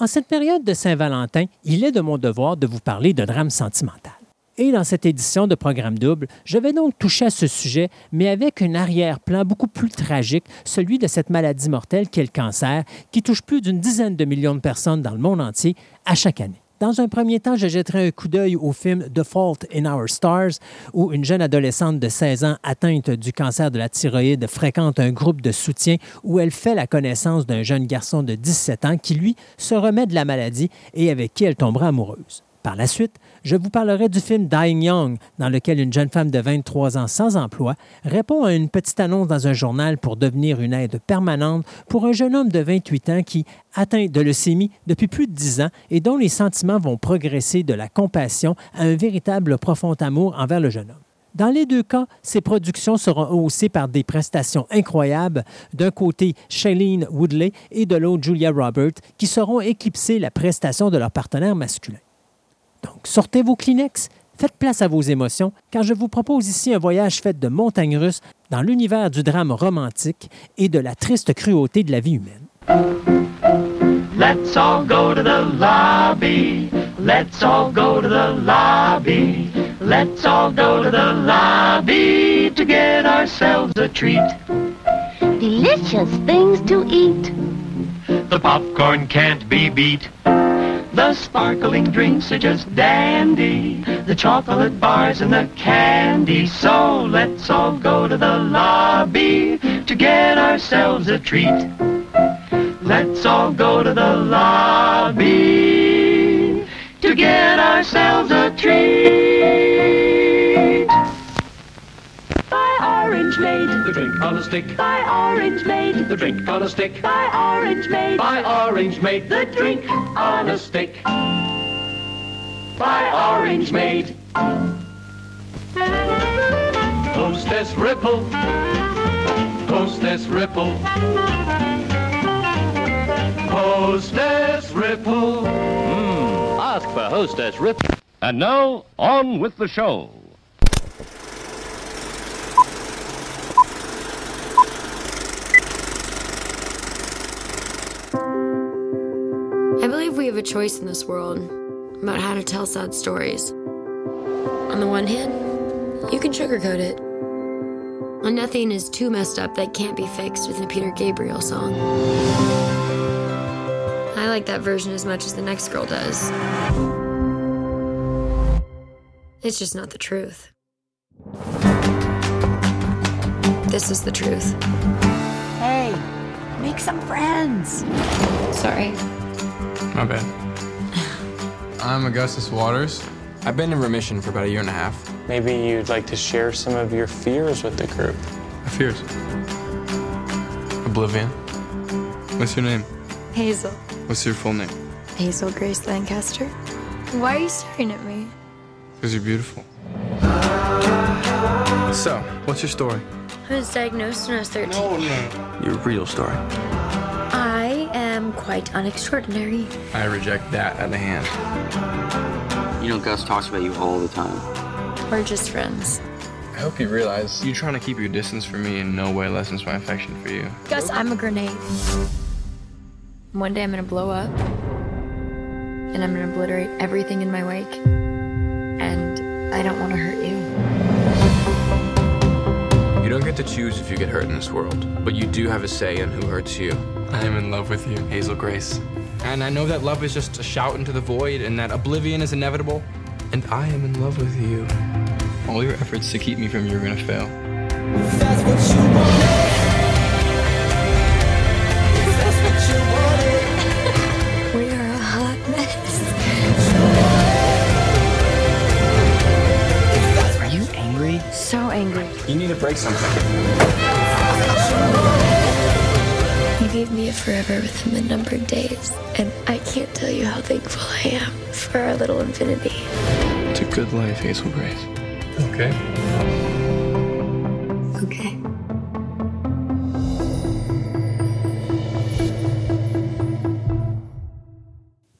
En cette période de Saint-Valentin, il est de mon devoir de vous parler de drame sentimental. Et dans cette édition de Programme Double, je vais donc toucher à ce sujet, mais avec un arrière-plan beaucoup plus tragique, celui de cette maladie mortelle qu'est le cancer, qui touche plus d'une dizaine de millions de personnes dans le monde entier à chaque année. Dans un premier temps, je jetterai un coup d'œil au film The Fault in Our Stars, où une jeune adolescente de 16 ans atteinte du cancer de la thyroïde fréquente un groupe de soutien où elle fait la connaissance d'un jeune garçon de 17 ans qui, lui, se remet de la maladie et avec qui elle tombera amoureuse. Par la suite, je vous parlerai du film Dying Young, dans lequel une jeune femme de 23 ans sans emploi répond à une petite annonce dans un journal pour devenir une aide permanente pour un jeune homme de 28 ans qui, atteint de leucémie depuis plus de 10 ans et dont les sentiments vont progresser de la compassion à un véritable profond amour envers le jeune homme. Dans les deux cas, ces productions seront haussées par des prestations incroyables, d'un côté Shailene Woodley et de l'autre Julia Roberts, qui seront éclipsées la prestation de leur partenaire masculin. Donc, sortez vos Kleenex, faites place à vos émotions, car je vous propose ici un voyage fait de montagnes russes dans l'univers du drame romantique et de la triste cruauté de la vie humaine. Let's all go to the lobby. Let's all go to the lobby. Let's all go to the lobby to get ourselves a treat. Delicious things to eat. The popcorn can't be beat. The sparkling drinks are just dandy. The chocolate bars and the candy. So let's all go to the lobby to get ourselves a treat. Let's all go to the lobby to get ourselves a treat. Orange Maid. The drink on a stick. By Orange Maid. The drink on a stick. By Orange Maid. By Orange Maid. The drink on a stick. By Orange Maid. Hostess Ripple. Hostess Ripple. Hostess Ripple. Hmm, Ask for Hostess Ripple. And now, on with the show. We have a choice in this world about how to tell sad stories. On the one hand, you can sugarcoat it. And nothing is too messed up that can't be fixed with a Peter Gabriel song. I like that version as much as the next girl does. It's just not the truth. This is the truth. Hey, make some friends. Sorry. My bad. I'm Augustus Waters. I've been in remission for about a year and a half. Maybe you'd like to share some of your fears with the group. My fears? Oblivion. What's your name? Hazel. What's your full name? Hazel Grace Lancaster. Why are you staring at me? Because you're beautiful. So, what's your story? I was diagnosed when I was 13. no. Your real story. I am quite unextraordinary. I reject that out of hand. You know, Gus talks about you all the time. We're just friends. I hope you realize you're trying to keep your distance from me in no way lessens my affection for you. Gus, I'm a grenade. One day I'm gonna blow up. And I'm gonna obliterate everything in my wake. And I don't want to hurt you. You don't get to choose if you get hurt in this world, but you do have a say in who hurts you. I am in love with you, Hazel Grace. And I know that love is just a shout into the void and that oblivion is inevitable. And I am in love with you. All your efforts to keep me from you are gonna fail. Need to break something. You gave me a forever within the numbered days, and I can't tell you how thankful I am for our little infinity. It's a good life, Hazel Grace. Okay. Okay.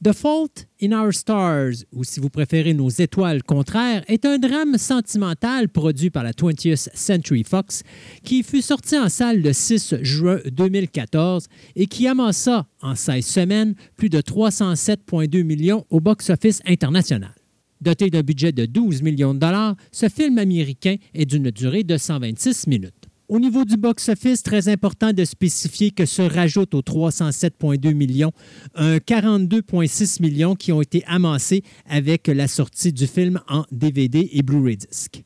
The Fault in Our Stars, ou si vous préférez Nos étoiles contraires, est un drame sentimental produit par la 20th Century Fox qui fut sorti en salle le 6 juin 2014 et qui amassa en 16 semaines plus de 307,2 millions au box-office international. Doté d'un budget de 12 millions de dollars, ce film américain est d'une durée de 126 minutes. Au niveau du box-office, très important de spécifier que se rajoute aux 307,2 millions un 42,6 millions qui ont été amassés avec la sortie du film en DVD et Blu-ray disc.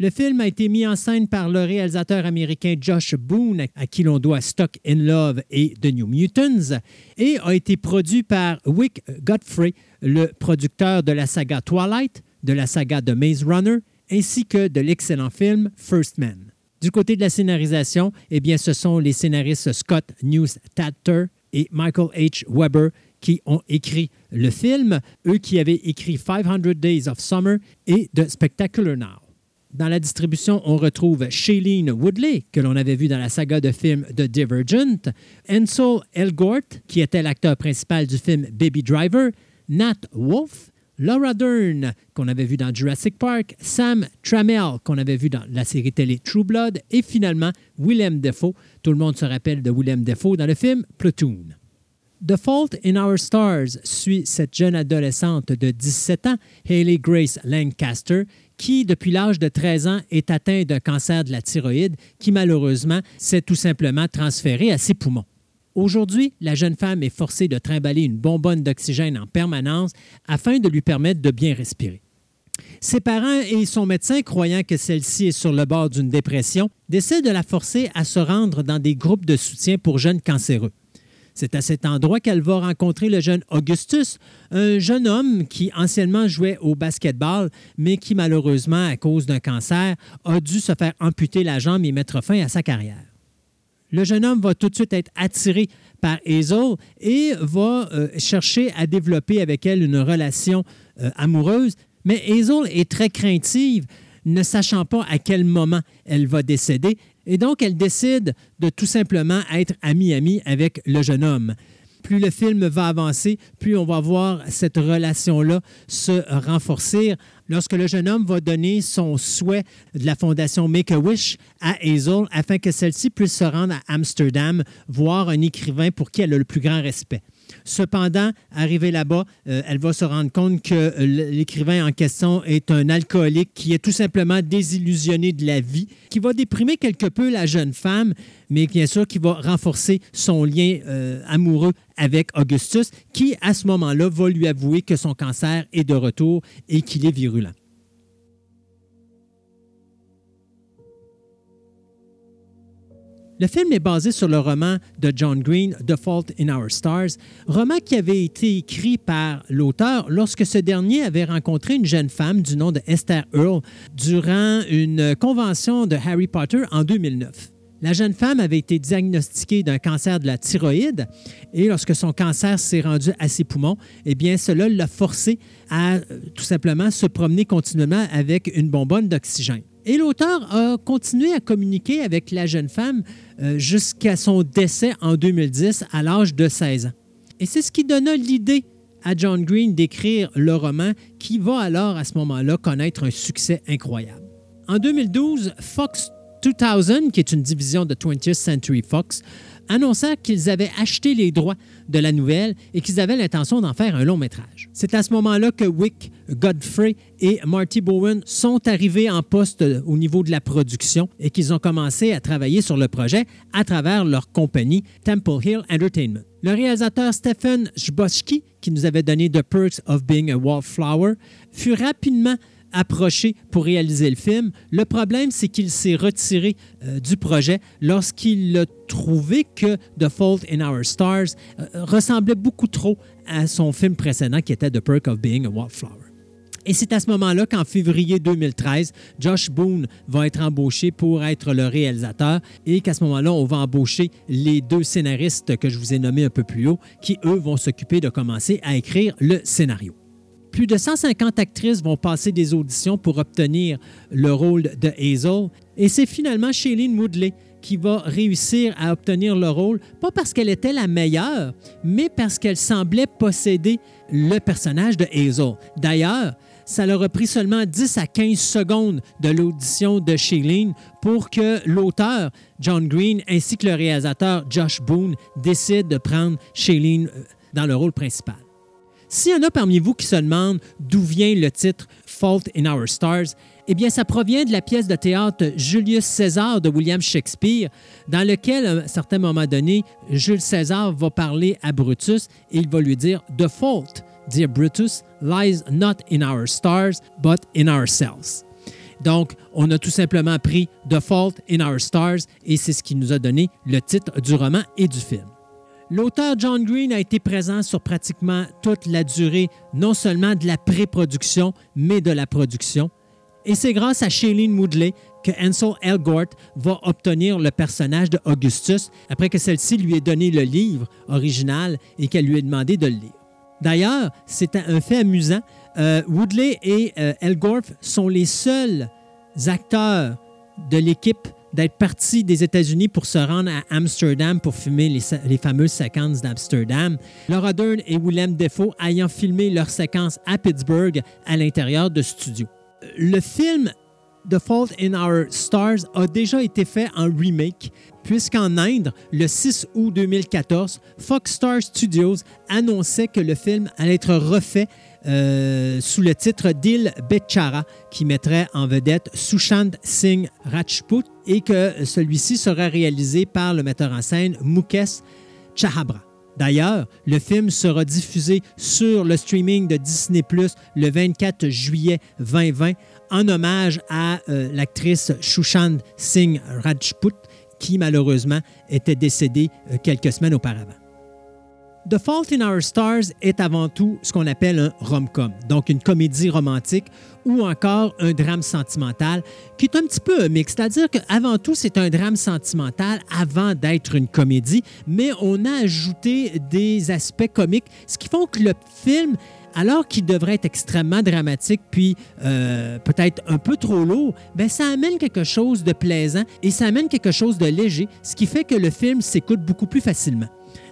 Le film a été mis en scène par le réalisateur américain Josh Boone, à qui l'on doit Stock in Love et The New Mutants, et a été produit par Wick Godfrey, le producteur de la saga Twilight, de la saga The Maze Runner, ainsi que de l'excellent film First Man. Du côté de la scénarisation, eh bien, ce sont les scénaristes Scott Neustadter et Michael H. Weber qui ont écrit le film, eux qui avaient écrit 500 Days of Summer et The Spectacular Now. Dans la distribution, on retrouve Shailene Woodley, que l'on avait vu dans la saga de films The Divergent, Ansel Elgort, qui était l'acteur principal du film Baby Driver, Nat Wolff, Laura Dern, qu'on avait vu dans Jurassic Park, Sam Trammell, qu'on avait vu dans la série télé True Blood, et finalement Willem Dafoe. Tout le monde se rappelle de Willem Dafoe dans le film Platoon. The Fault in Our Stars suit cette jeune adolescente de 17 ans, Hayley Grace Lancaster, qui, depuis l'âge de 13 ans, est atteinte d'un cancer de la thyroïde qui, malheureusement, s'est tout simplement transféré à ses poumons. Aujourd'hui, la jeune femme est forcée de trimballer une bonbonne d'oxygène en permanence afin de lui permettre de bien respirer. Ses parents et son médecin, croyant que celle-ci est sur le bord d'une dépression, décident de la forcer à se rendre dans des groupes de soutien pour jeunes cancéreux. C'est à cet endroit qu'elle va rencontrer le jeune Augustus, un jeune homme qui anciennement jouait au basketball, mais qui malheureusement, à cause d'un cancer, a dû se faire amputer la jambe et mettre fin à sa carrière. Le jeune homme va tout de suite être attiré par Hazel et va euh, chercher à développer avec elle une relation euh, amoureuse. Mais Hazel est très craintive, ne sachant pas à quel moment elle va décéder. Et donc, elle décide de tout simplement être amie-amie avec le jeune homme. Plus le film va avancer, plus on va voir cette relation-là se renforcer lorsque le jeune homme va donner son souhait de la fondation Make-A-Wish à Hazel afin que celle-ci puisse se rendre à Amsterdam voir un écrivain pour qui elle a le plus grand respect. Cependant, arrivée là-bas, euh, elle va se rendre compte que euh, l'écrivain en question est un alcoolique qui est tout simplement désillusionné de la vie, qui va déprimer quelque peu la jeune femme, mais bien sûr qui va renforcer son lien euh, amoureux avec Augustus, qui à ce moment-là va lui avouer que son cancer est de retour et qu'il est virulent. Le film est basé sur le roman de John Green, The Fault in Our Stars, roman qui avait été écrit par l'auteur lorsque ce dernier avait rencontré une jeune femme du nom de Esther Earle durant une convention de Harry Potter en 2009. La jeune femme avait été diagnostiquée d'un cancer de la thyroïde et lorsque son cancer s'est rendu à ses poumons, eh bien cela l'a forcé à euh, tout simplement se promener continuellement avec une bonbonne d'oxygène. Et l'auteur a continué à communiquer avec la jeune femme euh, jusqu'à son décès en 2010 à l'âge de 16 ans. Et c'est ce qui donna l'idée à John Green d'écrire le roman qui va alors à ce moment-là connaître un succès incroyable. En 2012, Fox 2000, qui est une division de 20th Century Fox, annonçant qu'ils avaient acheté les droits de la nouvelle et qu'ils avaient l'intention d'en faire un long métrage. C'est à ce moment-là que Wick Godfrey et Marty Bowen sont arrivés en poste au niveau de la production et qu'ils ont commencé à travailler sur le projet à travers leur compagnie Temple Hill Entertainment. Le réalisateur Stephen Chbosky, qui nous avait donné The Perks of Being a Wallflower, fut rapidement approché pour réaliser le film. Le problème, c'est qu'il s'est retiré euh, du projet lorsqu'il a trouvé que The Fault in Our Stars euh, ressemblait beaucoup trop à son film précédent qui était The Perk of Being a Wallflower. Et c'est à ce moment-là qu'en février 2013, Josh Boone va être embauché pour être le réalisateur et qu'à ce moment-là, on va embaucher les deux scénaristes que je vous ai nommés un peu plus haut qui, eux, vont s'occuper de commencer à écrire le scénario. Plus de 150 actrices vont passer des auditions pour obtenir le rôle de Hazel. Et c'est finalement Shailene Woodley qui va réussir à obtenir le rôle, pas parce qu'elle était la meilleure, mais parce qu'elle semblait posséder le personnage de Hazel. D'ailleurs, ça leur a pris seulement 10 à 15 secondes de l'audition de Shailene pour que l'auteur, John Green, ainsi que le réalisateur, Josh Boone, décident de prendre Shailene euh, dans le rôle principal. S'il y en a parmi vous qui se demandent d'où vient le titre Fault in Our Stars, eh bien, ça provient de la pièce de théâtre Julius César de William Shakespeare, dans lequel, à un certain moment donné, Jules César va parler à Brutus et il va lui dire The fault, dear Brutus, lies not in our stars, but in ourselves. Donc, on a tout simplement pris The Fault in Our Stars et c'est ce qui nous a donné le titre du roman et du film. L'auteur John Green a été présent sur pratiquement toute la durée, non seulement de la pré-production, mais de la production. Et c'est grâce à Shailene Woodley que Ansel Elgort va obtenir le personnage de Augustus après que celle-ci lui ait donné le livre original et qu'elle lui ait demandé de le lire. D'ailleurs, c'est un fait amusant. Euh, Woodley et euh, Elgort sont les seuls acteurs de l'équipe d'être partis des États-Unis pour se rendre à Amsterdam pour filmer les, fameuses séquences d'Amsterdam. Laura Dern et Willem Defoe ayant filmé leurs séquences à Pittsburgh à l'intérieur de studios. Le film The Fault in Our Stars a déjà été fait en remake, puisqu'en Inde, le 6 août 2014, Fox Star Studios annonçait que le film allait être refait euh, sous le titre Dil Bechara, qui mettrait en vedette Sushant Singh Rajput, et que celui-ci sera réalisé par le metteur en scène Mukesh Chahabra. D'ailleurs, le film sera diffusé sur le streaming de Disney Plus le 24 juillet 2020 en hommage à euh, l'actrice Sushant Singh Rajput, qui malheureusement était décédée euh, quelques semaines auparavant. The Fault in Our Stars est avant tout ce qu'on appelle un rom-com, donc une comédie romantique ou encore un drame sentimental qui est un petit peu un mix. C'est-à-dire qu'avant tout, c'est un drame sentimental avant d'être une comédie, mais on a ajouté des aspects comiques, ce qui font que le film alors qu'il devrait être extrêmement dramatique puis euh, peut-être un peu trop lourd, ben ça amène quelque chose de plaisant et ça amène quelque chose de léger, ce qui fait que le film s'écoute beaucoup plus facilement.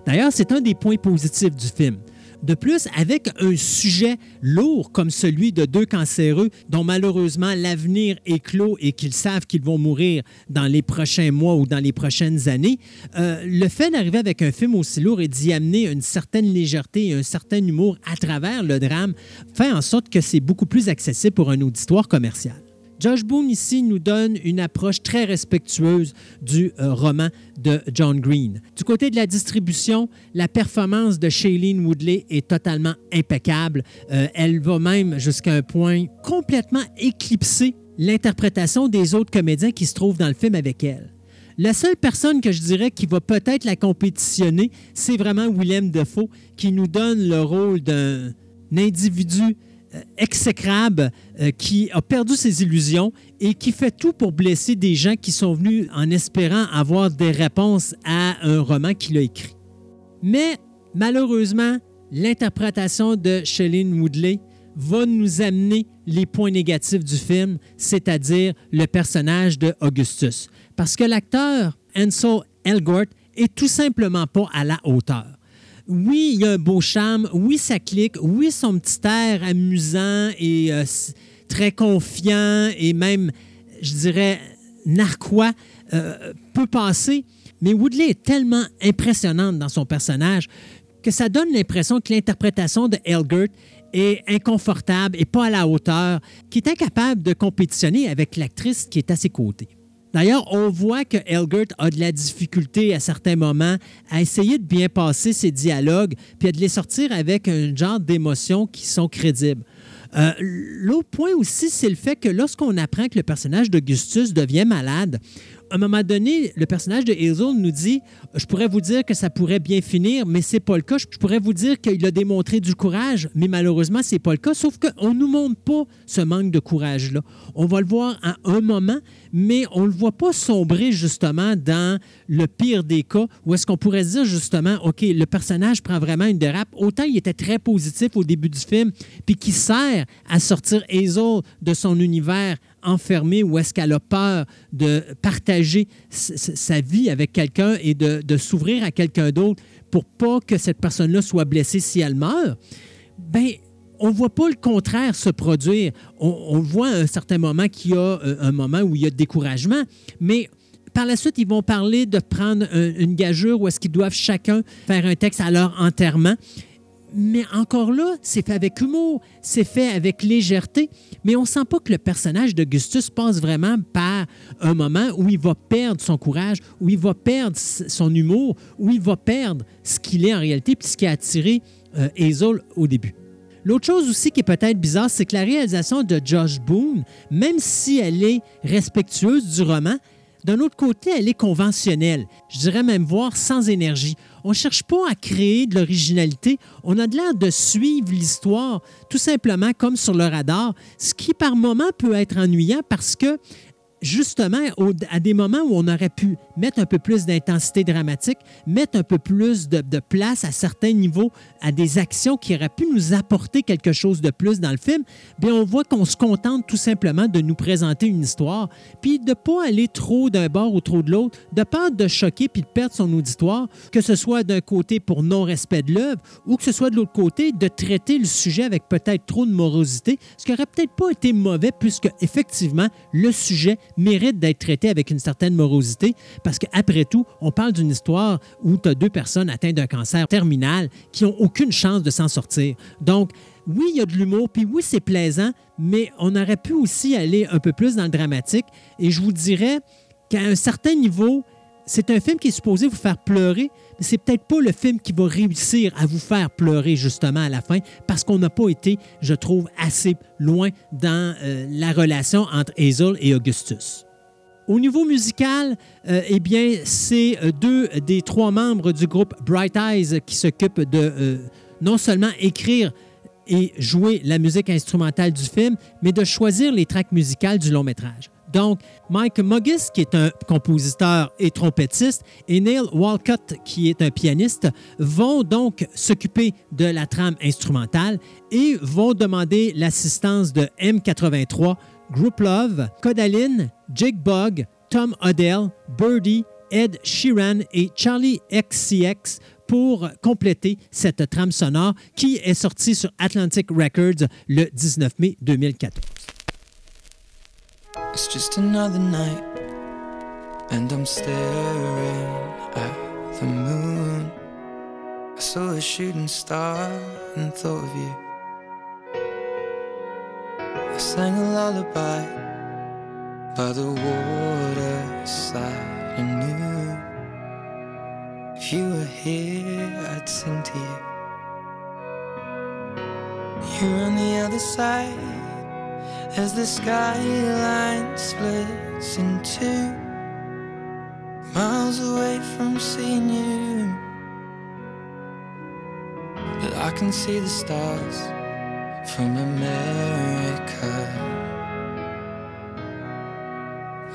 D'ailleurs, c'est un des points positifs du film. De plus, avec un sujet lourd comme celui de deux cancéreux dont malheureusement l'avenir est clos et qu'ils savent qu'ils vont mourir dans les prochains mois ou dans les prochaines années, euh, le fait d'arriver avec un film aussi lourd et d'y amener une certaine légèreté et un certain humour à travers le drame fait en sorte que c'est beaucoup plus accessible pour un auditoire commercial. Josh Boone ici nous donne une approche très respectueuse du euh, roman de John Green. Du côté de la distribution, la performance de Shailene Woodley est totalement impeccable. Euh, elle va même jusqu'à un point complètement éclipser l'interprétation des autres comédiens qui se trouvent dans le film avec elle. La seule personne que je dirais qui va peut-être la compétitionner, c'est vraiment Willem Dafoe, qui nous donne le rôle d'un individu exécrable euh, qui a perdu ses illusions et qui fait tout pour blesser des gens qui sont venus en espérant avoir des réponses à un roman qu'il a écrit. Mais malheureusement, l'interprétation de Shailene Woodley va nous amener les points négatifs du film, c'est-à-dire le personnage de Augustus. Parce que l'acteur Ansel Elgort est tout simplement pas à la hauteur oui, il y a un beau charme, oui, ça clique, oui, son petit air amusant et euh, très confiant et même, je dirais, narquois euh, peut passer. Mais Woodley est tellement impressionnante dans son personnage que ça donne l'impression que l'interprétation de Elgert est inconfortable et pas à la hauteur, qui est incapable de compétitionner avec l'actrice qui est à ses côtés. D'ailleurs, on voit que Elgert a de la difficulté à certains moments à essayer de bien passer ses dialogues, puis à de les sortir avec un genre d'émotions qui sont crédibles. Euh, L'autre point aussi, c'est le fait que lorsqu'on apprend que le personnage d'Augustus devient malade, à un moment donné, le personnage de Hazel nous dit Je pourrais vous dire que ça pourrait bien finir, mais c'est pas le cas. Je pourrais vous dire qu'il a démontré du courage, mais malheureusement, c'est pas le cas. Sauf qu'on nous montre pas ce manque de courage-là. On va le voir à un moment, mais on ne le voit pas sombrer justement dans le pire des cas, où est-ce qu'on pourrait dire justement OK, le personnage prend vraiment une dérape. Autant il était très positif au début du film, puis qui sert à sortir Hazel de son univers enfermée ou est-ce qu'elle a peur de partager sa vie avec quelqu'un et de, s'ouvrir à quelqu'un d'autre pour pas que cette personne-là soit blessée si elle meurt, ben on ne voit pas le contraire se produire. On, on voit à un certain moment qu'il y a euh, un moment où il y a découragement, mais par la suite, ils vont parler de prendre un, une gageure où est-ce qu'ils doivent chacun faire un texte à leur enterrement. Mais encore là, c'est fait avec humour, c'est fait avec légèreté, mais on sent pas que le personnage d'Augustus passe vraiment par un moment où il va perdre son courage, où il va perdre son humour, où il va perdre ce qu'il est en réalité, puis ce qui a attiré euh, Hazel au début. L'autre chose aussi qui est peut-être bizarre, c'est que la réalisation de Josh Boone, même si elle est respectueuse du roman, d'un autre côté, elle est conventionnelle. Je dirais même voir sans énergie. On ne cherche pas à créer de l'originalité. On a de l'air de suivre l'histoire tout simplement comme sur le radar, ce qui par moments peut être ennuyant parce que justement, à des moments où on aurait pu mettre un peu plus d'intensité dramatique, mettre un peu plus de, place à certains niveaux, à des actions qui auraient pu nous apporter quelque chose de plus dans le film, bien, on voit qu'on se contente tout simplement de nous présenter une histoire, puis de ne pas aller trop d'un bord ou trop de l'autre, de peur de choquer puis de perdre son auditoire, que ce soit d'un côté pour non-respect de l'œuvre ou que ce soit de l'autre côté de traiter le sujet avec peut-être trop de morosité, ce qui aurait peut-être pas été mauvais puisque effectivement le sujet mérite d'être traité avec une certaine morosité parce qu'après tout, on parle d'une histoire où tu as deux personnes atteintes d'un cancer terminal qui n'ont aucune chance de s'en sortir. Donc, oui, il y a de l'humour, puis oui, c'est plaisant, mais on aurait pu aussi aller un peu plus dans le dramatique. Et je vous dirais qu'à un certain niveau, c'est un film qui est supposé vous faire pleurer, mais c'est peut-être pas le film qui va réussir à vous faire pleurer justement à la fin parce qu'on n'a pas été, je trouve, assez loin dans euh, la relation entre Hazel et Augustus. Au niveau musical, euh, eh bien, c'est deux des trois membres du groupe Bright Eyes qui s'occupent de euh, non seulement écrire et jouer la musique instrumentale du film, mais de choisir les tracks musicales du long métrage. Donc, Mike Muggis, qui est un compositeur et trompettiste, et Neil Walcott, qui est un pianiste, vont donc s'occuper de la trame instrumentale et vont demander l'assistance de M83, Group Love, Codaline, Jake Bug, Tom Odell, Birdie, Ed Sheeran et Charlie XCX pour compléter cette trame sonore qui est sortie sur Atlantic Records le 19 mai 2014. It's just another night, and I'm staring at the moon. I saw a shooting star and thought of you. I sang a lullaby by the waterside and knew if you were here, I'd sing to you. You're on the other side as the skyline splits in two, miles away from seeing you. But I can see the stars from America.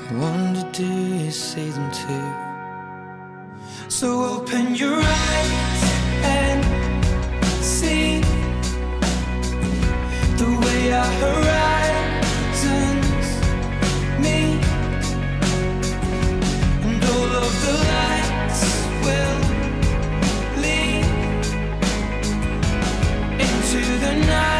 I wonder, do you see them too? So open your eyes and see the way our horizons meet, and all of the lights will lead into the night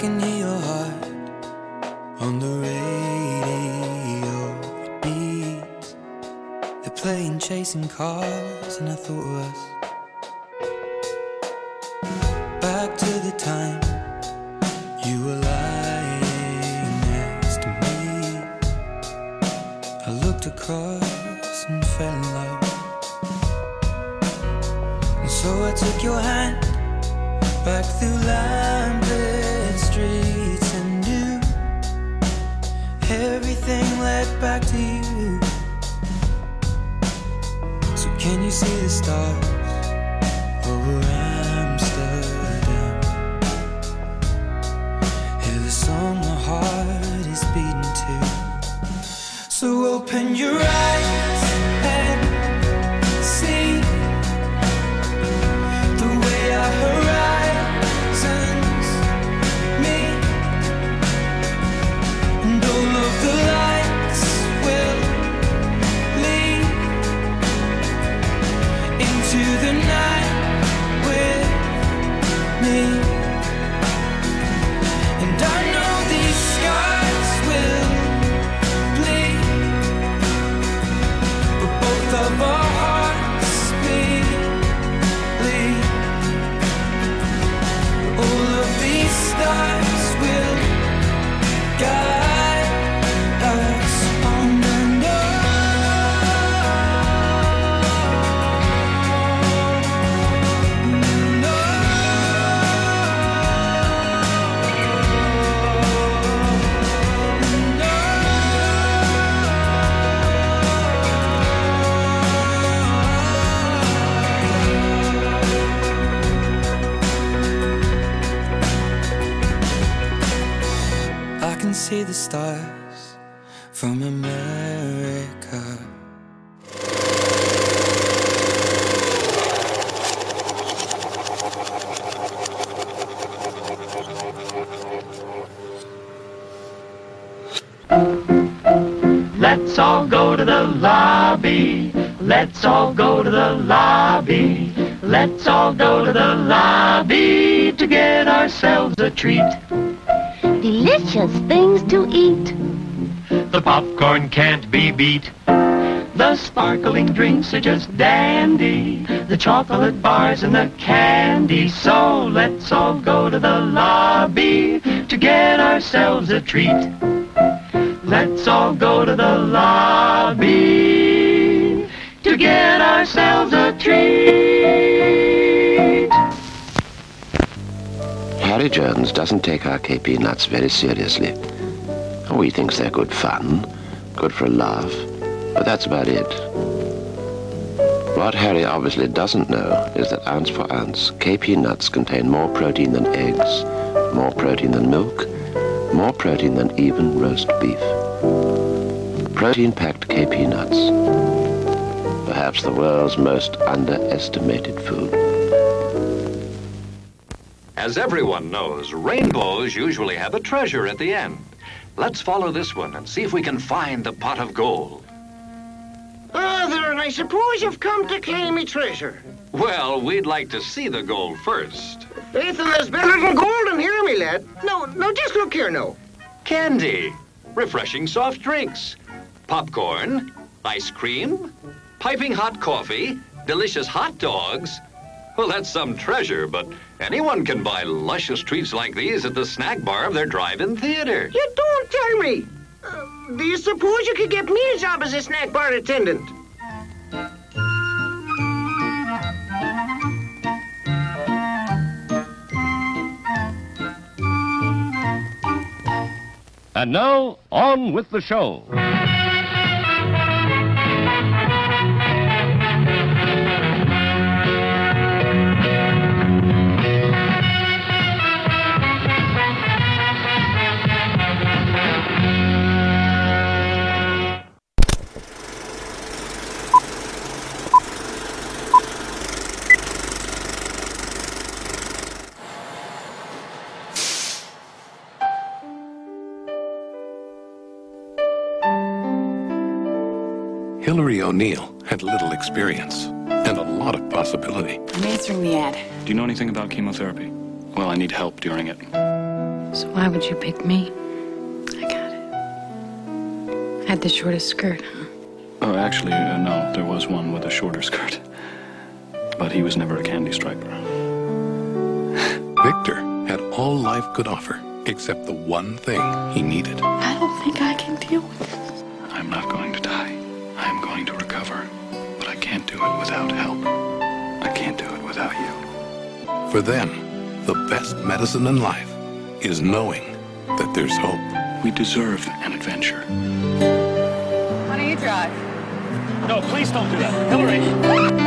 can hear your heart on the radio. It beats. They're playing chasing cars, and I thought of us. Back to the time you were lying next to me. I looked across and fell in love. And so I took your hand back through lamplit you stars from America. Let's all go to the lobby. Let's all go to the lobby. Let's all go to the lobby to get ourselves a treat. Delicious things to eat. The popcorn can't be beat. The sparkling drinks are just dandy. The chocolate bars and the candy. So let's all go to the lobby to get ourselves a treat. Let's all go to the lobby to get ourselves a treat. Harry Jones doesn't take our KP nuts very seriously. Oh, he thinks they're good fun, good for a laugh, but that's about it. What Harry obviously doesn't know is that ounce for ounce, KP nuts contain more protein than eggs, more protein than milk, more protein than even roast beef. Protein-packed KP nuts. Perhaps the world's most underestimated food. As everyone knows, rainbows usually have a treasure at the end. Let's follow this one and see if we can find the pot of gold. Ah, there, and I suppose you've come to claim me treasure. Well, we'd like to see the gold first. Faith, and there's better than gold in here, me lad. No, no, just look here now. Candy, refreshing soft drinks, popcorn, ice cream, piping hot coffee, delicious hot dogs. Well, that's some treasure, but anyone can buy luscious treats like these at the snack bar of their drive-in theater. You don't tell me. Uh, do you suppose you could get me a job as a snack bar attendant? And now, on with the show. Hillary O'Neill had little experience and a lot of possibility. I'm answering the ad. Do you know anything about chemotherapy? Well, I need help during it. So why would you pick me? I got it. I had the shortest skirt, huh? Oh, actually, uh, no. There was one with a shorter skirt. But he was never a candy striper. Victor had all life could offer, except the one thing he needed. I don't think I can deal with this. It without help. I can't do it without you. For them, the best medicine in life is knowing that there's hope. We deserve an adventure. Why don't you drive? No, please don't do that. Hillary!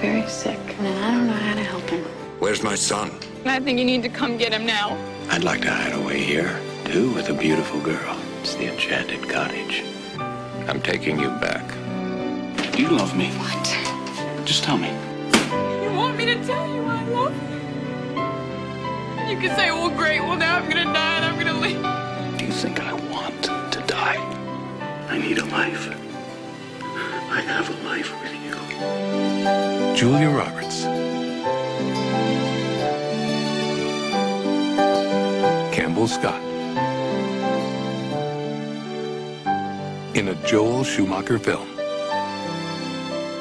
Very sick, and I don't know how to help him. Where's my son? I think you need to come get him now. I'd like to hide away here, too, with a beautiful girl. It's the enchanted cottage. I'm taking you back. Do you love me? What? Just tell me. You want me to tell you I love you? You can say, well, great, well, now I'm gonna die and I'm gonna leave. Do you think I want to die? I need a life. I have a life with you. Julia Roberts. Campbell Scott. In a Joel Schumacher film.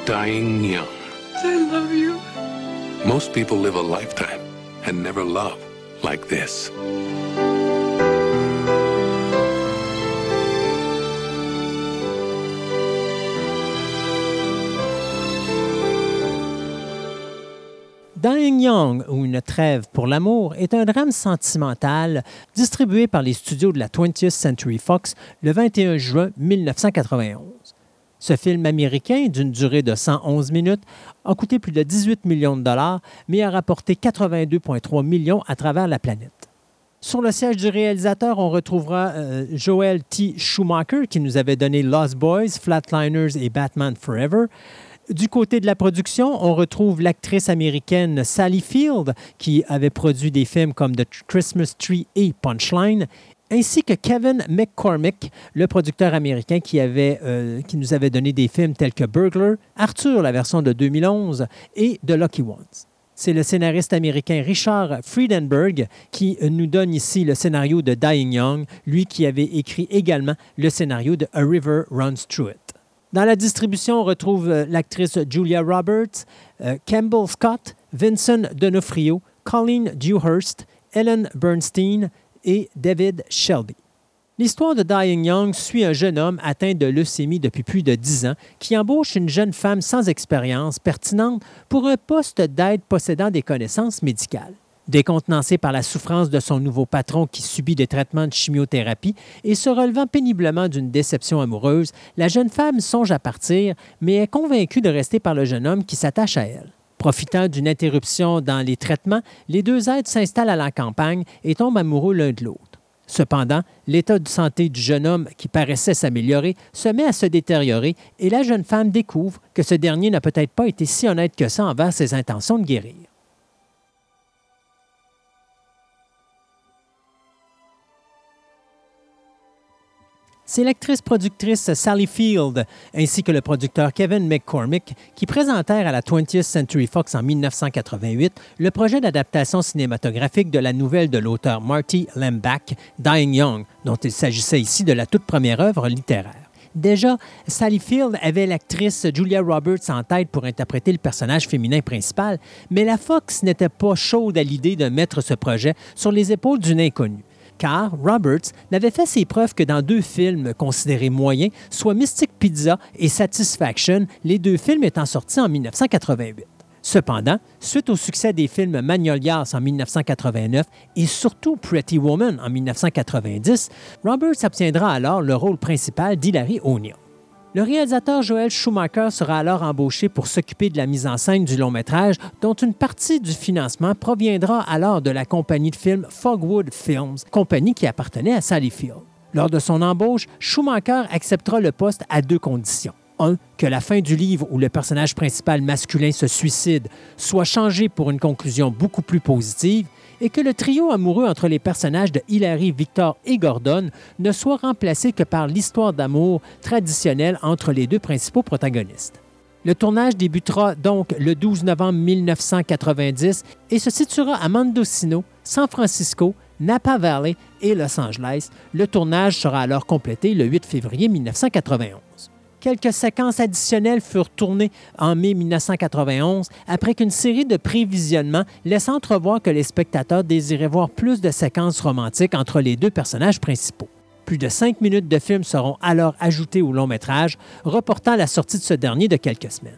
Dying Young. I love you. Most people live a lifetime and never love like this. Dying Young, ou Une trêve pour l'amour, est un drame sentimental distribué par les studios de la 20th Century Fox le 21 juin 1991. Ce film américain, d'une durée de 111 minutes, a coûté plus de 18 millions de dollars, mais a rapporté 82,3 millions à travers la planète. Sur le siège du réalisateur, on retrouvera euh, Joel T. Schumacher, qui nous avait donné Lost Boys, Flatliners et Batman Forever. Du côté de la production, on retrouve l'actrice américaine Sally Field, qui avait produit des films comme The Christmas Tree et Punchline, ainsi que Kevin McCormick, le producteur américain qui, euh, nous avait donné des films tels que Burglar, Arthur, la version de 2011, et The Lucky Ones. C'est le scénariste américain Richard Friedenberg qui nous donne ici le scénario de Dying Young, lui qui avait écrit également le scénario de A River Runs Through It. Dans la distribution, on retrouve euh, l'actrice Julia Roberts, euh, Campbell Scott, Vincent D'Onofrio, Colleen Dewhurst, Ellen Bernstein et David Shelby. L'histoire de Dying Young suit un jeune homme atteint de leucémie depuis plus de 10 ans qui embauche une jeune femme sans expérience pertinente pour un poste d'aide possédant des connaissances médicales. Décontenancée par la souffrance de son nouveau patron qui subit des traitements de chimiothérapie et se relevant péniblement d'une déception amoureuse, la jeune femme songe à partir, mais est convaincue de rester par le jeune homme qui s'attache à elle. Profitant d'une interruption dans les traitements, les deux êtres s'installent à la campagne et tombent amoureux l'un de l'autre. Cependant, l'état de santé du jeune homme, qui paraissait s'améliorer, se met à se détériorer et la jeune femme découvre que ce dernier n'a peut-être pas été si honnête que ça envers ses intentions de guérir. C'est l'actrice productrice Sally Field ainsi que le producteur Kevin McCormick qui présentèrent à la 20th Century Fox en 1988 le projet d'adaptation cinématographique de la nouvelle de l'auteur Marty Lembach, Dying Young, dont il s'agissait ici de la toute première œuvre littéraire. Déjà, Sally Field avait l'actrice Julia Roberts en tête pour interpréter le personnage féminin principal, mais la Fox n'était pas chaude à l'idée de mettre ce projet sur les épaules d'une inconnue car Roberts n'avait fait ses preuves que dans deux films considérés moyens, soit Mystic Pizza et Satisfaction, les deux films étant sortis en 1988. Cependant, suite au succès des films Magnolias en 1989 et surtout Pretty Woman en 1990, Roberts obtiendra alors le rôle principal d'Hilary O'Neill. Le réalisateur Joel Schumacher sera alors embauché pour s'occuper de la mise en scène du long métrage, dont une partie du financement proviendra alors de la compagnie de films Fogwood Films, compagnie qui appartenait à Sally Field. Lors de son embauche, Schumacher acceptera le poste à deux conditions. Un, que la fin du livre où le personnage principal masculin se suicide soit changée pour une conclusion beaucoup plus positive et que le trio amoureux entre les personnages de Hilary, Victor et Gordon ne soit remplacé que par l'histoire d'amour traditionnelle entre les deux principaux protagonistes. Le tournage débutera donc le 12 novembre 1990 et se situera à Mendocino, San Francisco, Napa Valley et Los Angeles. Le tournage sera alors complété le 8 février 1991. Quelques séquences additionnelles furent tournées en mai 1991 après qu'une série de prévisionnements laisse entrevoir que les spectateurs désiraient voir plus de séquences romantiques entre les deux personnages principaux. Plus de cinq minutes de film seront alors ajoutées au long métrage, reportant la sortie de ce dernier de quelques semaines.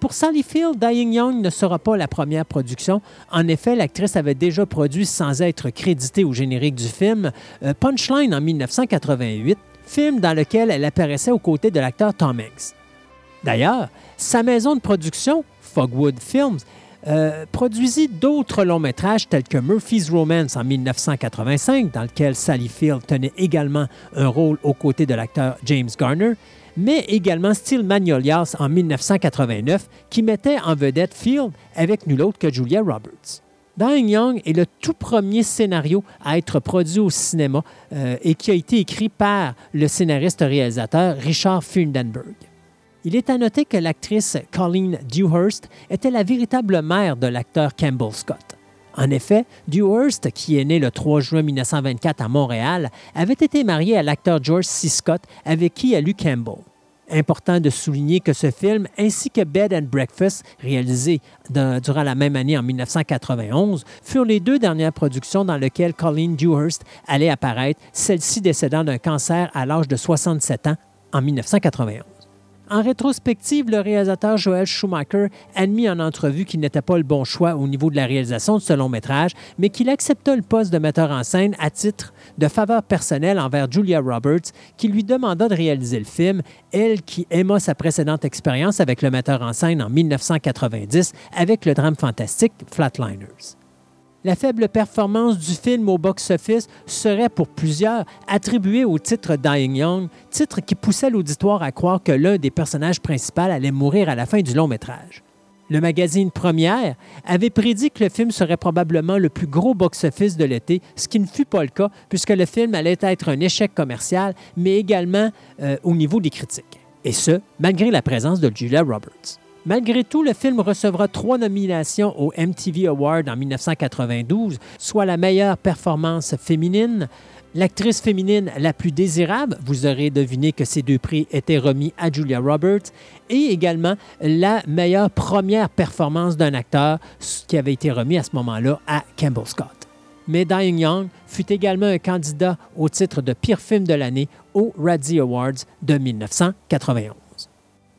Pour Sally Field, Dying Young ne sera pas la première production. En effet, l'actrice avait déjà produit, sans être créditée au générique du film, euh, Punchline en 1988, film dans lequel elle apparaissait aux côtés de l'acteur Tom Hanks. D'ailleurs, sa maison de production, Fogwood Films, euh, produisit d'autres longs métrages tels que Murphy's Romance en 1985, dans lequel Sally Field tenait également un rôle aux côtés de l'acteur James Garner, mais également Steel Magnolias en 1989, qui mettait en vedette Field avec nul autre que Julia Roberts. Dying Young est le tout premier scénario à être produit au cinéma euh, et qui a été écrit par le scénariste-réalisateur Richard Fundenberg. Il est à noter que l'actrice Colleen Dewhurst était la véritable mère de l'acteur Campbell Scott. En effet, Dewhurst, qui est né le 3 juin 1924 à Montréal, avait été mariée à l'acteur George C. Scott, avec qui elle eut Campbell. Important de souligner que ce film, ainsi que Bed and Breakfast, réalisé durant la même année en 1991, furent les deux dernières productions dans lesquelles Colleen Dewhurst allait apparaître, celle-ci décédant d'un cancer à l'âge de 67 ans en 1991. En rétrospective, le réalisateur Joel Schumacher admit en entrevue qu'il n'était pas le bon choix au niveau de la réalisation de ce long métrage, mais qu'il accepta le poste de metteur en scène à titre de faveur personnelle envers Julia Roberts, qui lui demanda de réaliser le film, elle qui aima sa précédente expérience avec le metteur en scène en 1990 avec le drame fantastique Flatliners. La faible performance du film au box-office serait pour plusieurs attribuée au titre Dying Young, titre qui poussait l'auditoire à croire que l'un des personnages principaux allait mourir à la fin du long métrage. Le magazine Première avait prédit que le film serait probablement le plus gros box-office de l'été, ce qui ne fut pas le cas puisque le film allait être un échec commercial, mais également euh, au niveau des critiques. Et ce, malgré la présence de Julia Roberts. Malgré tout, le film recevra trois nominations au MTV Award en 1992, soit la meilleure performance féminine, l'actrice féminine la plus désirable, vous aurez deviné que ces deux prix étaient remis à Julia Roberts, et également la meilleure première performance d'un acteur, qui avait été remis à ce moment-là à Campbell Scott. Mais Dying Young fut également un candidat au titre de pire film de l'année aux Razzie Awards de 1991.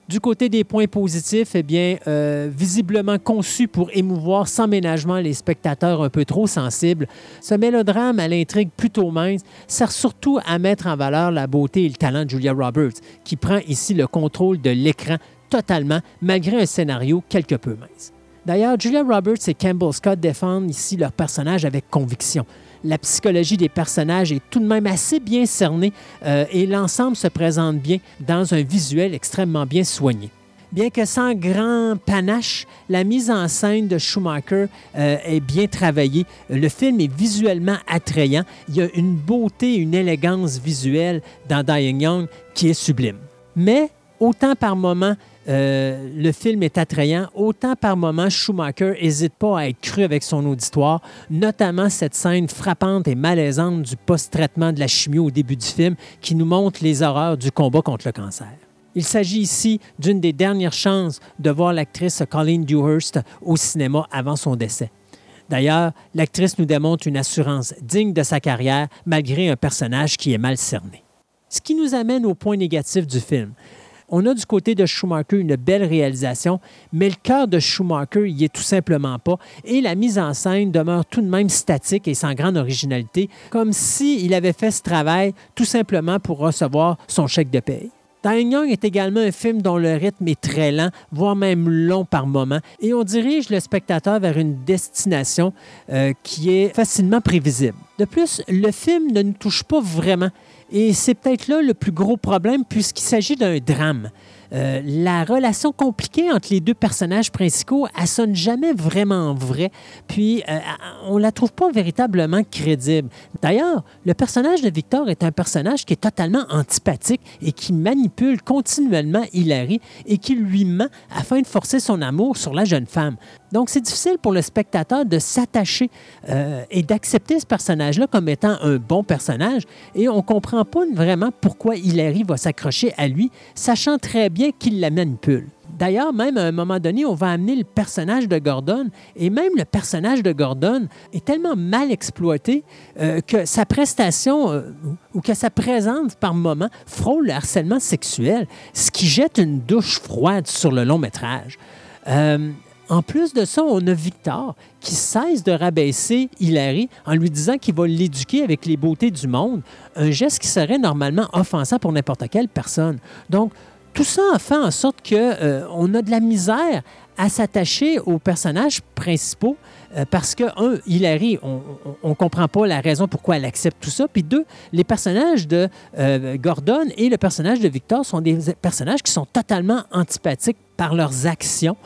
Du côté des points positifs, eh bien, euh, visiblement conçu pour émouvoir sans ménagement les spectateurs un peu trop sensibles, ce mélodrame à l'intrigue plutôt mince sert surtout à mettre en valeur la beauté et le talent de Julia Roberts, qui prend ici le contrôle de l'écran totalement, malgré un scénario quelque peu mince. D'ailleurs, Julia Roberts et Campbell Scott défendent ici leur personnage avec conviction. La psychologie des personnages est tout de même assez bien cernée euh, et l'ensemble se présente bien dans un visuel extrêmement bien soigné. Bien que sans grand panache, la mise en scène de Schumacher euh, est bien travaillée. Le film est visuellement attrayant. Il y a une beauté, une élégance visuelle dans Dying Young qui est sublime. Mais autant par moment, euh, le film est attrayant, autant par moment, Schumacher n'hésite pas à être cru avec son auditoire, notamment cette scène frappante et malaisante du post-traitement de la chimio au début du film qui nous montre les horreurs du combat contre le cancer. Il s'agit ici d'une des dernières chances de voir l'actrice Colleen Dewhurst au cinéma avant son décès. D'ailleurs, l'actrice nous démontre une assurance digne de sa carrière malgré un personnage qui est mal cerné. Ce qui nous amène au point négatif du film. On a du côté de Schumacher une belle réalisation, mais le cœur de Schumacher y est tout simplement pas et la mise en scène demeure tout de même statique et sans grande originalité, comme s'il avait fait ce travail tout simplement pour recevoir son chèque de paye. Dying Young est également un film dont le rythme est très lent, voire même long par moment, et on dirige le spectateur vers une destination euh, qui est facilement prévisible. De plus, le film ne nous touche pas vraiment Et c'est peut-être là le plus gros problème puisqu'il s'agit d'un drame. Euh, la relation compliquée entre les deux personnages principaux, elle sonne jamais vraiment vraie. Puis, euh, on la trouve pas véritablement crédible. D'ailleurs, le personnage de Victor est un personnage qui est totalement antipathique et qui manipule continuellement Hilary et qui lui ment afin de forcer son amour sur la jeune femme. Donc, c'est difficile pour le spectateur de s'attacher euh, et d'accepter ce personnage-là comme étant un bon personnage. Et on ne comprend pas vraiment pourquoi Hilary va s'accrocher à lui, sachant très bien qu'il la manipule. D'ailleurs, même à un moment donné, on va amener le personnage de Gordon, et même le personnage de Gordon est tellement mal exploité euh, que sa prestation euh, ou que sa présence par moment frôle le harcèlement sexuel, ce qui jette une douche froide sur le long métrage. En plus de ça, on a Victor qui cesse de rabaisser Hilary en lui disant qu'il va l'éduquer avec les beautés du monde, un geste qui serait normalement offensant pour n'importe quelle personne. Donc, tout ça a fait en sorte qu'on euh, a de la misère à s'attacher aux personnages principaux euh, parce que, un, Hilary, on ne comprend pas la raison pourquoi elle accepte tout ça. Puis deux, les personnages de euh, Gordon et le personnage de Victor sont des personnages qui sont totalement antipathiques par leurs actions.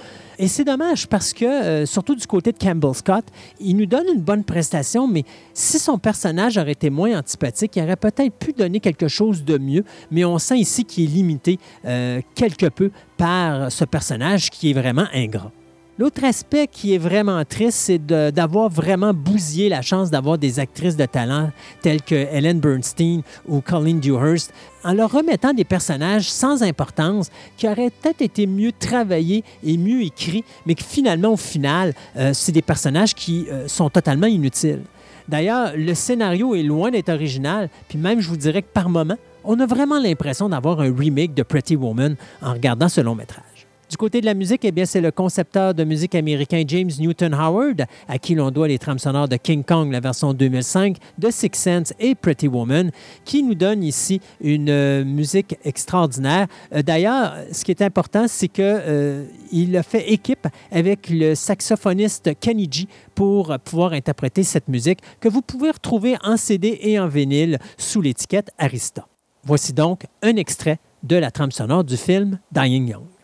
Et c'est dommage parce que, euh, surtout du côté de Campbell Scott, il nous donne une bonne prestation, mais si son personnage aurait été moins antipathique, il aurait peut-être pu donner quelque chose de mieux, mais on sent ici qu'il est limité euh, quelque peu par ce personnage qui est vraiment ingrat. L'autre aspect qui est vraiment triste, c'est d'avoir vraiment bousillé la chance d'avoir des actrices de talent telles que Ellen Bernstein ou Colleen Dewhurst en leur remettant des personnages sans importance qui auraient peut-être été mieux travaillés et mieux écrits, mais que finalement, au final, euh, c'est des personnages qui euh, sont totalement inutiles. D'ailleurs, le scénario est loin d'être original, puis même, je vous dirais que par moment, on a vraiment l'impression d'avoir un remake de Pretty Woman en regardant ce long métrage. Du côté de la musique, eh bien, c'est le concepteur de musique américain James Newton Howard, à qui l'on doit les trames sonores de King Kong, la version 2005, de Six Sense et Pretty Woman, qui nous donne ici une euh, musique extraordinaire. Euh, d'ailleurs, ce qui est important, c'est qu'il euh, a fait équipe avec le saxophoniste Kenny G pour pouvoir interpréter cette musique que vous pouvez retrouver en CD et en vinyle sous l'étiquette Arista. Voici donc un extrait de la trame sonore du film Dying Young.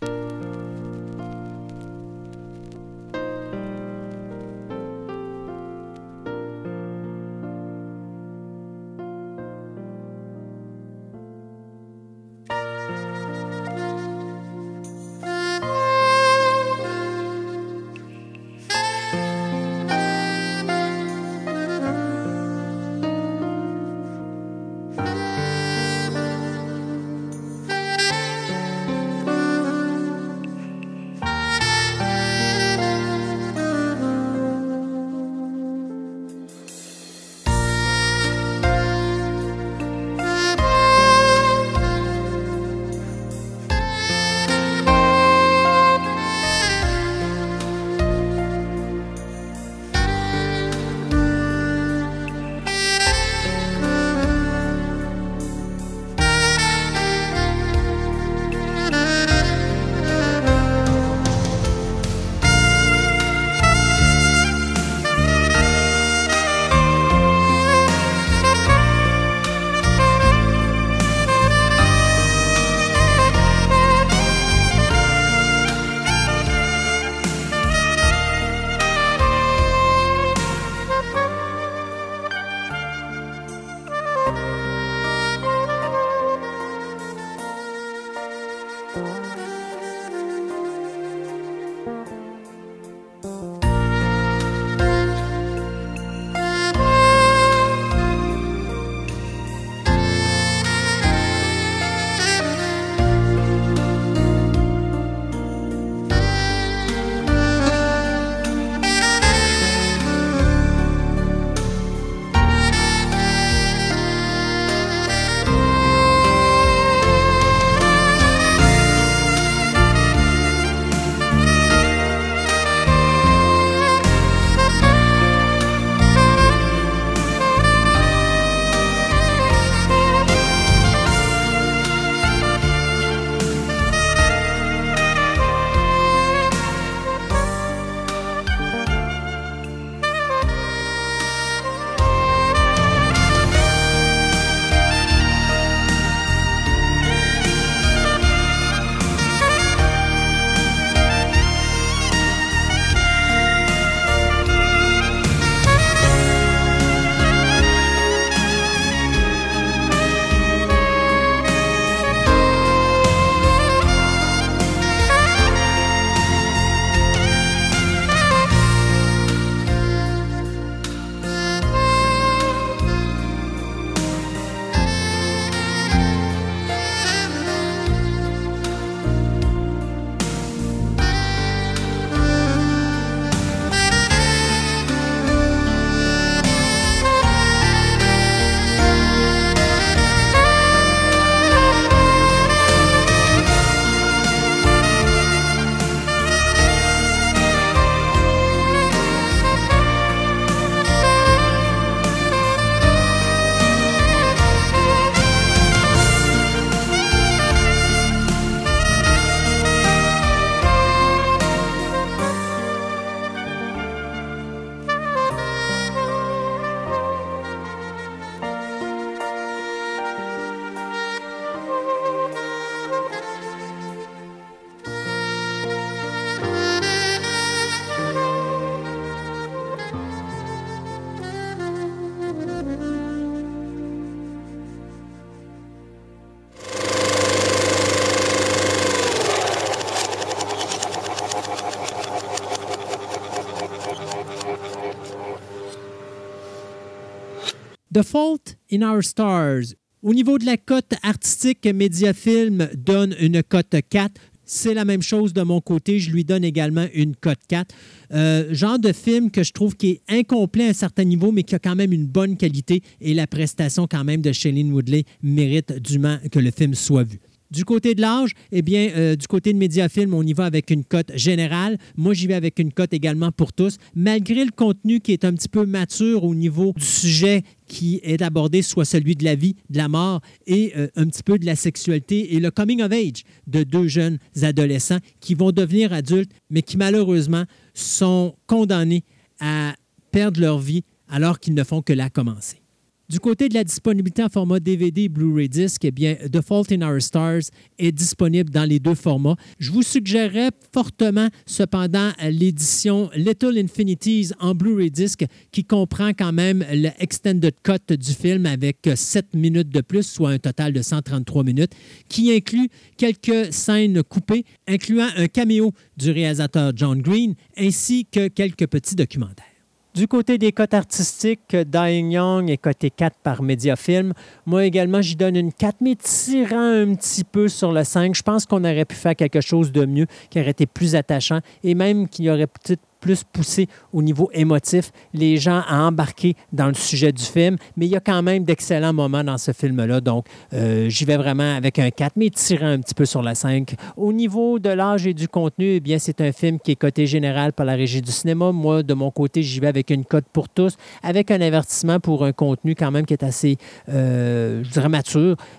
Thank you. The Fault in Our Stars. Au niveau de la cote artistique, Mediafilm donne une cote 4. C'est la même chose de mon côté. Je lui donne également une cote 4. Euh, genre de film que je trouve qui est incomplet à un certain niveau, mais qui a quand même une bonne qualité et la prestation quand même de Shailene Woodley mérite dûment que le film soit vu. Du côté de l'âge, eh bien, euh, du côté de Mediafilm, on y va avec une cote générale. Moi, j'y vais avec une cote également pour tous, malgré le contenu qui est un petit peu mature au niveau du sujet qui est abordé, soit celui de la vie, de la mort et euh, un petit peu de la sexualité et le coming of age de deux jeunes adolescents qui vont devenir adultes, mais qui malheureusement sont condamnés à perdre leur vie alors qu'ils ne font que la commencer. Du côté de la disponibilité en format DVD et Blu-ray Disc, eh bien, The Fault in Our Stars est disponible dans les deux formats. Je vous suggérerais fortement, cependant, l'édition Little Infinities en Blu-ray Disc qui comprend quand même le extended cut du film avec 7 minutes de plus, soit un total de 133 minutes, qui inclut quelques scènes coupées, incluant un caméo du réalisateur John Green ainsi que quelques petits documentaires. Du côté des cotes artistiques, Dying Young est coté 4 par Mediafilm. Moi également, j'y donne une 4, mais tirant un petit peu sur le 5. Je pense qu'on aurait pu faire quelque chose de mieux, qui aurait été plus attachant et même qui aurait peut-être plus poussé au niveau émotif les gens à embarquer dans le sujet du film. Mais il y a quand même d'excellents moments dans ce film-là. Donc, euh, j'y vais vraiment avec un 4, mais tirant un petit peu sur la 5. Au niveau de l'âge et du contenu, eh bien, c'est un film qui est coté général par la régie du cinéma. Moi, de mon côté, j'y vais avec une cote pour tous, avec un avertissement pour un contenu quand même qui est assez, euh.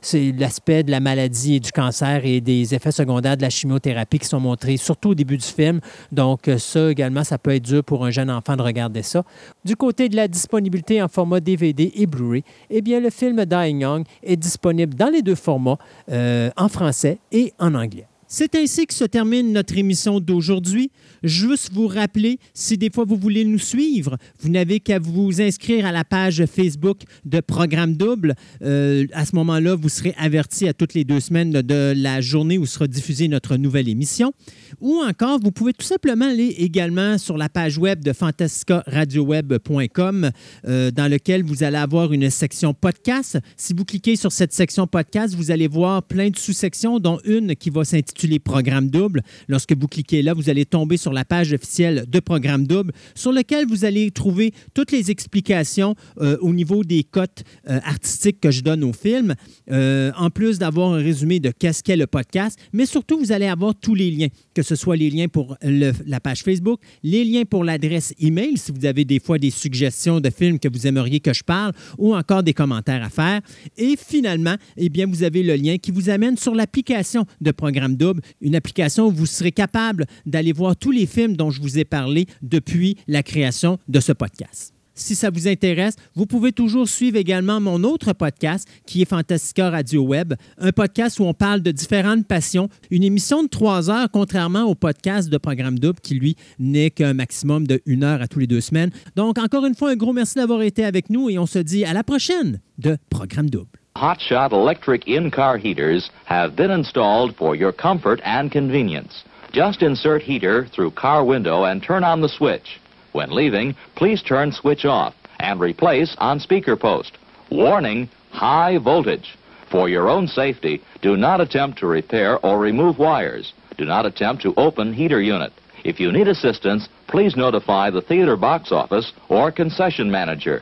C'est l'aspect de la maladie et du cancer et des effets secondaires de la chimiothérapie qui sont montrés, surtout au début du film. Donc, ça également, ça peut être dur pour un jeune enfant de regarder ça. Du côté de la disponibilité en format DVD et Blu-ray, eh bien, le film Dying Young est disponible dans les deux formats, euh, en français et en anglais. C'est ainsi que se termine notre émission d'aujourd'hui. Juste vous rappeler, si des fois vous voulez nous suivre, vous n'avez qu'à vous inscrire à la page Facebook de Programme Double. Euh, à ce moment-là, vous serez averti à toutes les deux semaines de la journée où sera diffusée notre nouvelle émission. Ou encore, vous pouvez tout simplement aller également sur la page web de fantascaradioweb.com euh, dans lequel vous allez avoir une section podcast. Si vous cliquez sur cette section podcast, vous allez voir plein de sous-sections, dont une qui va s'intituler Programme Double. Lorsque vous cliquez là, vous allez tomber sur la page officielle de Programme Double, sur lequel vous allez trouver toutes les explications euh, au niveau des cotes euh, artistiques que je donne au film, euh, en plus d'avoir un résumé de qu'est-ce qu'est le podcast, mais surtout, vous allez avoir tous les liens, que ce soit les liens pour la page Facebook, les liens pour l'adresse email, si vous avez des fois des suggestions de films que vous aimeriez que je parle, ou encore des commentaires à faire. Et finalement, eh bien, vous avez le lien qui vous amène sur l'application de Programme Une application où vous serez capable d'aller voir tous les films dont je vous ai parlé depuis la création de ce podcast. Si ça vous intéresse, vous pouvez toujours suivre également mon autre podcast qui est Fantastica Radio Web, un podcast où on parle de différentes passions, une émission de trois heures, contrairement au podcast de Programme Double qui, lui, n'est qu'un maximum de une heure à tous les deux semaines. Donc, encore une fois, un gros merci d'avoir été avec nous et on se dit à la prochaine de Programme Double. Hotshot electric in-car heaters have been installed for your comfort and convenience. Just insert heater through car window and turn on the switch. When leaving, please turn switch off and replace on speaker post. Warning, high voltage. For your own safety, do not attempt to repair or remove wires. Do not attempt to open heater unit. If you need assistance, please notify the theater box office or concession manager.